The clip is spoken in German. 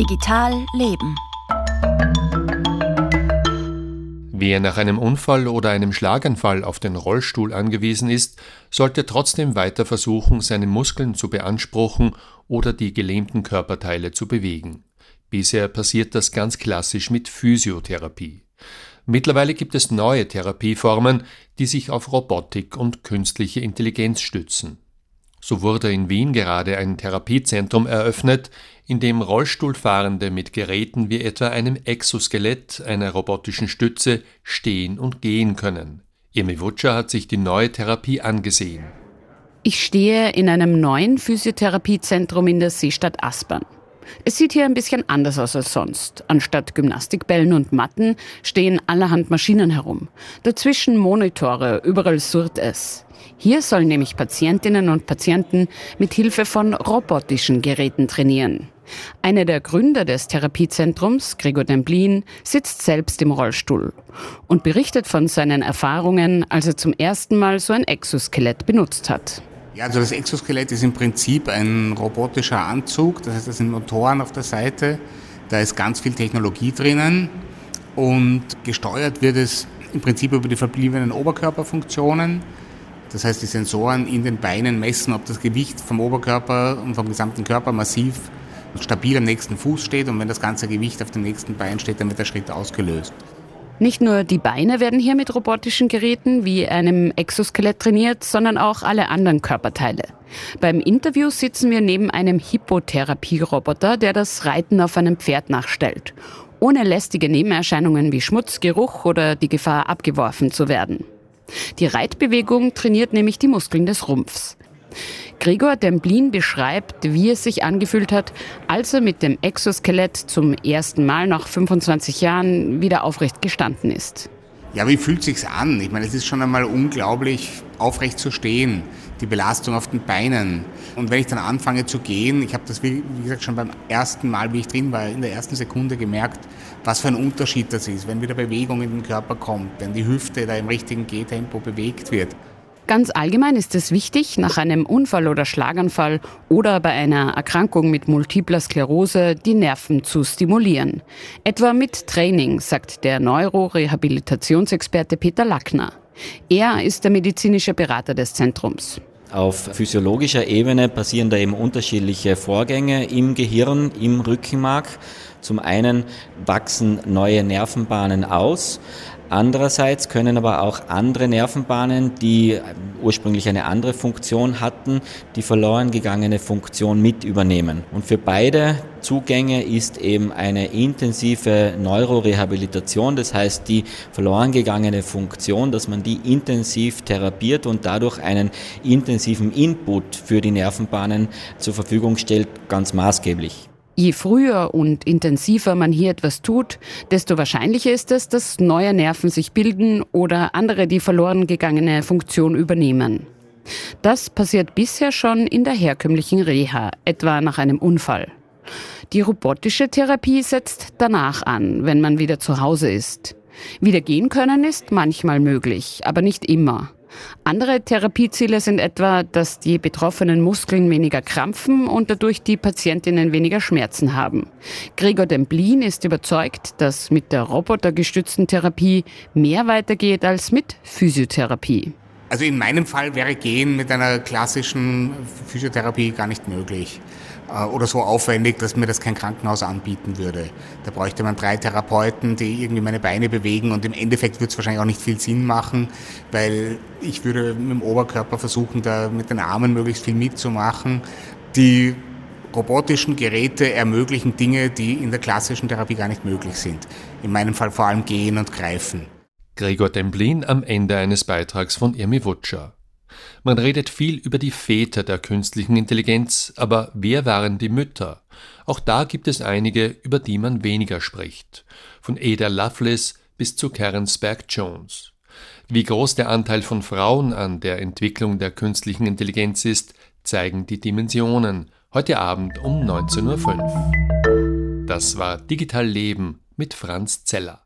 Digital Leben. Wer nach einem Unfall oder einem Schlaganfall auf den Rollstuhl angewiesen ist, sollte trotzdem weiter versuchen, seine Muskeln zu beanspruchen oder die gelähmten Körperteile zu bewegen. Bisher passiert das ganz klassisch mit Physiotherapie. Mittlerweile gibt es neue Therapieformen, die sich auf Robotik und künstliche Intelligenz stützen. So wurde in Wien gerade ein Therapiezentrum eröffnet, in dem Rollstuhlfahrende mit Geräten wie etwa einem Exoskelett, einer robotischen Stütze, stehen und gehen können. Irmi Wutscher hat sich die neue Therapie angesehen. Ich stehe in einem neuen Physiotherapiezentrum in der Seestadt Aspern. Es sieht hier ein bisschen anders aus als sonst. Anstatt Gymnastikbällen und Matten stehen allerhand Maschinen herum. Dazwischen Monitore, überall surrt es. Hier sollen nämlich Patientinnen und Patienten mit Hilfe von robotischen Geräten trainieren. Einer der Gründer des Therapiezentrums, Gregor Demblin, sitzt selbst im Rollstuhl und berichtet von seinen Erfahrungen, als er zum ersten Mal so ein Exoskelett benutzt hat. Ja, also das Exoskelett ist im Prinzip ein robotischer Anzug, das heißt, das sind Motoren auf der Seite, da ist ganz viel Technologie drinnen und gesteuert wird es im Prinzip über die verbliebenen Oberkörperfunktionen. Das heißt, die Sensoren in den Beinen messen, ob das Gewicht vom Oberkörper und vom gesamten Körper massiv stabil am nächsten Fuß steht und wenn das ganze Gewicht auf dem nächsten Bein steht, dann wird der Schritt ausgelöst. Nicht nur die Beine werden hier mit robotischen Geräten wie einem Exoskelett trainiert, sondern auch alle anderen Körperteile. Beim Interview sitzen wir neben einem Hippotherapie-Roboter, der das Reiten auf einem Pferd nachstellt, ohne lästige Nebenerscheinungen wie Schmutz, Geruch oder die Gefahr abgeworfen zu werden. Die Reitbewegung trainiert nämlich die Muskeln des Rumpfs. Gregor Demblin beschreibt, wie es sich angefühlt hat, als er mit dem Exoskelett zum ersten Mal nach 25 Jahren wieder aufrecht gestanden ist. Ja, wie fühlt sich's an? Ich meine, es ist schon einmal unglaublich, aufrecht zu stehen, die Belastung auf den Beinen. Und wenn ich dann anfange zu gehen, ich habe das, wie, gesagt, schon beim ersten Mal, wie ich drin war, in der ersten Sekunde gemerkt, was für ein Unterschied das ist, wenn wieder Bewegung in den Körper kommt, wenn die Hüfte da im richtigen Gehtempo bewegt wird. Ganz allgemein ist es wichtig, nach einem Unfall oder Schlaganfall oder bei einer Erkrankung mit multipler Sklerose die Nerven zu stimulieren. Etwa mit Training, sagt der Neurorehabilitationsexperte Peter Lackner. Er ist der medizinische Berater des Zentrums. Auf physiologischer Ebene passieren da eben unterschiedliche Vorgänge im Gehirn, im Rückenmark. Zum einen wachsen neue Nervenbahnen aus, Andererseits können aber auch andere Nervenbahnen, die ursprünglich eine andere Funktion hatten, die verloren gegangene Funktion mit übernehmen. Und für beide Zugänge ist eben eine intensive Neurorehabilitation, das heißt die verloren gegangene Funktion, dass man die intensiv therapiert und dadurch einen intensiven Input für die Nervenbahnen zur Verfügung stellt, ganz maßgeblich. Je früher und intensiver man hier etwas tut, desto wahrscheinlicher ist es, dass neue Nerven sich bilden oder andere die verloren gegangene Funktion übernehmen. Das passiert bisher schon in der herkömmlichen Reha, etwa nach einem Unfall. Die robotische Therapie setzt danach an, wenn man wieder zu Hause ist. Wieder gehen können ist manchmal möglich, aber nicht immer. Andere Therapieziele sind etwa, dass die betroffenen Muskeln weniger krampfen und dadurch die Patientinnen weniger Schmerzen haben. Gregor Demblin ist überzeugt, dass mit der robotergestützten Therapie mehr weitergeht als mit Physiotherapie. Also in meinem Fall wäre Gehen mit einer klassischen Physiotherapie gar nicht möglich oder so aufwendig, dass mir das kein Krankenhaus anbieten würde. Da bräuchte man drei Therapeuten, die irgendwie meine Beine bewegen und im Endeffekt würde es wahrscheinlich auch nicht viel Sinn machen, weil ich würde mit dem Oberkörper versuchen, da mit den Armen möglichst viel mitzumachen. Die robotischen Geräte ermöglichen Dinge, die in der klassischen Therapie gar nicht möglich sind. In meinem Fall vor allem gehen und greifen. Gregor Demblin am Ende eines Beitrags von Irmi Wutscher. Man redet viel über die Väter der künstlichen Intelligenz, aber wer waren die Mütter? Auch da gibt es einige, über die man weniger spricht. Von Ada Lovelace bis zu Karen Spag Jones. Wie groß der Anteil von Frauen an der Entwicklung der künstlichen Intelligenz ist, zeigen die Dimensionen. Heute Abend um 19.05 Uhr. Das war Digital Leben mit Franz Zeller.